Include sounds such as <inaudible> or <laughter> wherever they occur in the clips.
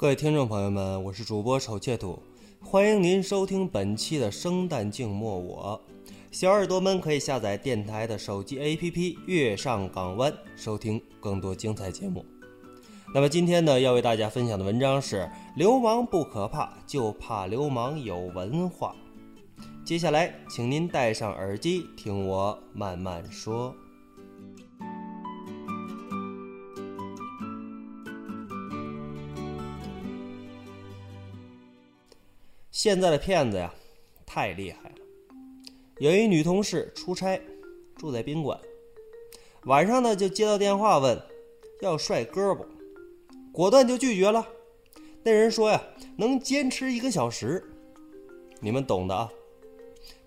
各位听众朋友们，我是主播丑切土，欢迎您收听本期的生旦净末我。小耳朵们可以下载电台的手机 APP《月上港湾》，收听更多精彩节目。那么今天呢，要为大家分享的文章是：流氓不可怕，就怕流氓有文化。接下来，请您戴上耳机，听我慢慢说。现在的骗子呀，太厉害了。有一女同事出差，住在宾馆，晚上呢就接到电话问要帅哥不，果断就拒绝了。那人说呀，能坚持一个小时，你们懂的啊。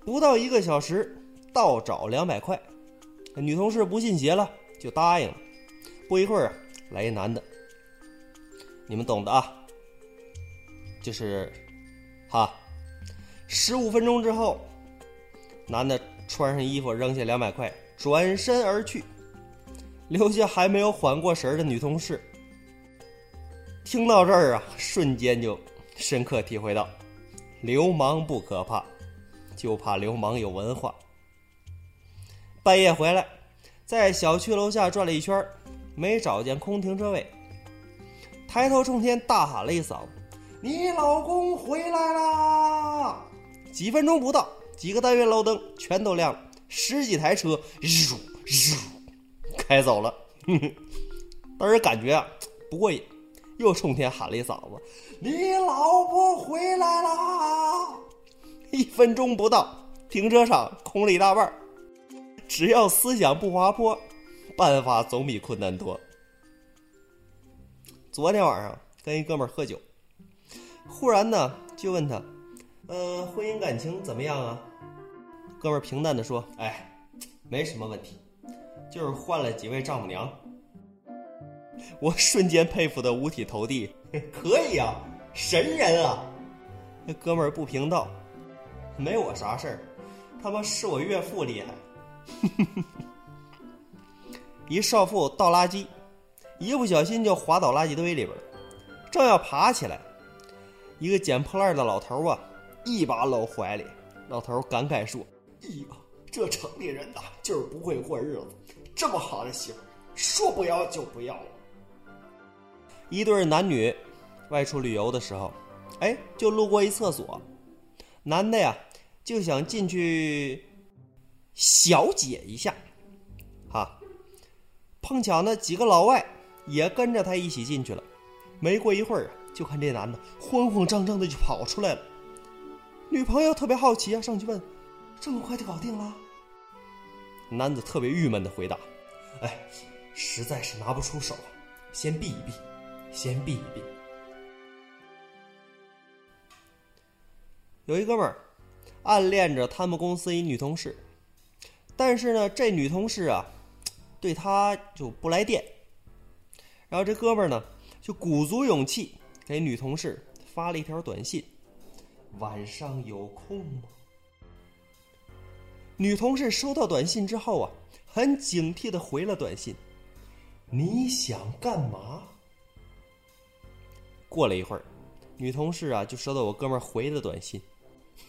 不到一个小时，倒找两百块。女同事不信邪了，就答应了。不一会儿，来一男的，你们懂的啊，就是。哈，十五分钟之后，男的穿上衣服，扔下两百块，转身而去，留下还没有缓过神的女同事。听到这儿啊，瞬间就深刻体会到，流氓不可怕，就怕流氓有文化。半夜回来，在小区楼下转了一圈，没找见空停车位，抬头冲天大喊了一嗓子。你老公回来啦！几分钟不到，几个单元楼灯全都亮了，十几台车咻咻开走了。<laughs> 当时感觉啊不过瘾，又冲天喊了一嗓子：“你老婆回来啦！”一分钟不到，停车场空了一大半。只要思想不滑坡，办法总比困难多。昨天晚上跟一哥们喝酒。忽然呢，就问他：“呃，婚姻感情怎么样啊？”哥们儿平淡的说：“哎，没什么问题，就是换了几位丈母娘。”我瞬间佩服的五体投地，可以啊，神人啊！那哥们儿不平道：“没我啥事儿，他妈是我岳父厉害。<laughs> ”一少妇倒垃圾，一不小心就滑倒垃圾堆里边了，正要爬起来。一个捡破烂的老头啊，一把搂怀里。老头感慨说：“哎呀，这城里人呐，就是不会过日子。这么好的媳妇，说不要就不要了。”一对男女外出旅游的时候，哎，就路过一厕所，男的呀就想进去小解一下，哈，碰巧呢几个老外也跟着他一起进去了。没过一会儿。就看这男的慌慌张张的就跑出来了，女朋友特别好奇啊，上去问：“这么快就搞定了？”男子特别郁闷的回答：“哎，实在是拿不出手，先避一避，先避一避。”有一哥们儿暗恋着他们公司一女同事，但是呢，这女同事啊，对他就不来电。然后这哥们儿呢，就鼓足勇气。给女同事发了一条短信：“晚上有空吗？”女同事收到短信之后啊，很警惕的回了短信：“你想干嘛？”过了一会儿，女同事啊就收到我哥们回的短信：“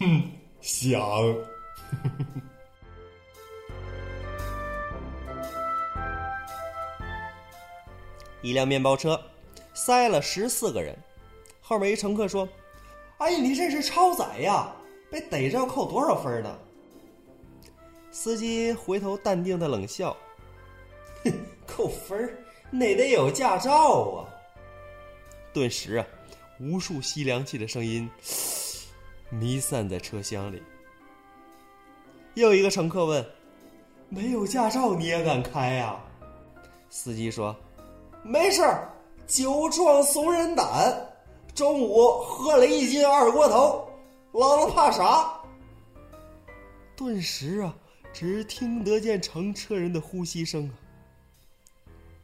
哼，想。<laughs> ”一辆面包车塞了十四个人。后面一乘客说：“哎，你这是超载呀！被逮着要扣多少分呢？”司机回头淡定的冷笑：“哼，<laughs> 扣分那得有驾照啊。<laughs> ”顿时啊，无数吸凉气的声音 <sighs> 弥散在车厢里。又一个乘客问：“没有驾照你也敢开呀？”司机说：“没事儿，酒壮怂人胆。中午喝了一斤二锅头，老了怕啥？”顿时啊，只听得见乘车人的呼吸声啊。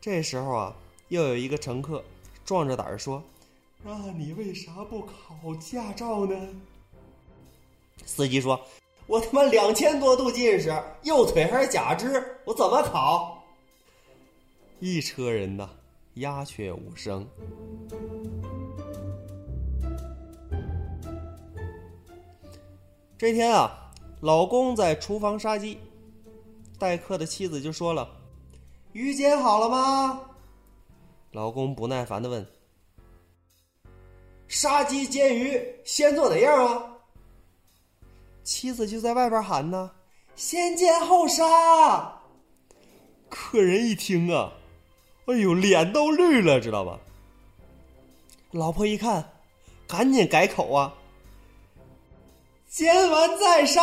这时候啊，又有一个乘客壮着胆儿说：“那你为啥不考驾照呢？”司机说。我他妈两千多度近视，右腿还是假肢，我怎么考？一车人呐，鸦雀无声。这天啊，老公在厨房杀鸡，待客的妻子就说了：“鱼煎好了吗？”老公不耐烦的问：“杀鸡煎鱼，先做哪样啊？”妻子就在外边喊呢：“先煎后杀。”客人一听啊，哎呦，脸都绿了，知道吧？老婆一看，赶紧改口啊：“煎完再杀。”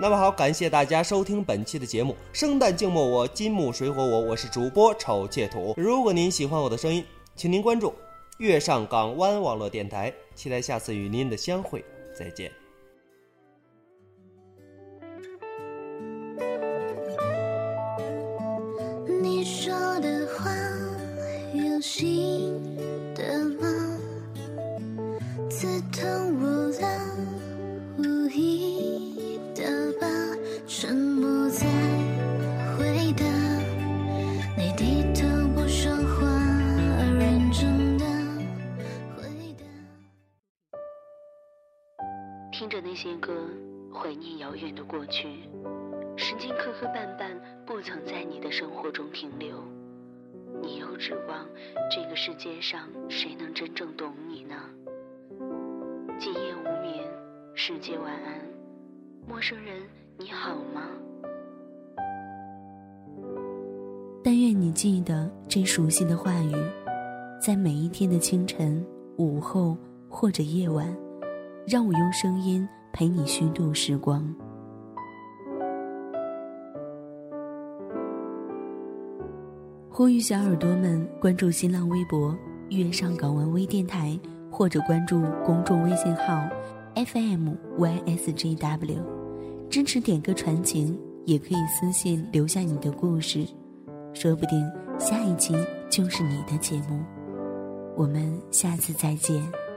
那么好，感谢大家收听本期的节目。生旦净末我，金木水火我，我是主播丑切土。如果您喜欢我的声音，请您关注月上港湾网络电台，期待下次与您的相会，再见。刺痛我了，无意的把沉默再回答。你低头不说话，认真的回答。听着那些歌，怀念遥远的过去。时间磕磕绊绊，不曾在你的生活中停留。你又指望这个世界上谁能真正懂你呢？世界晚安，陌生人你好吗？但愿你记得这熟悉的话语，在每一天的清晨、午后或者夜晚，让我用声音陪你虚度时光。呼吁小耳朵们关注新浪微博“月上港湾微电台”，或者关注公众微信号 “FMYSJW”，支持点歌传情，也可以私信留下你的故事，说不定下一期就是你的节目。我们下次再见。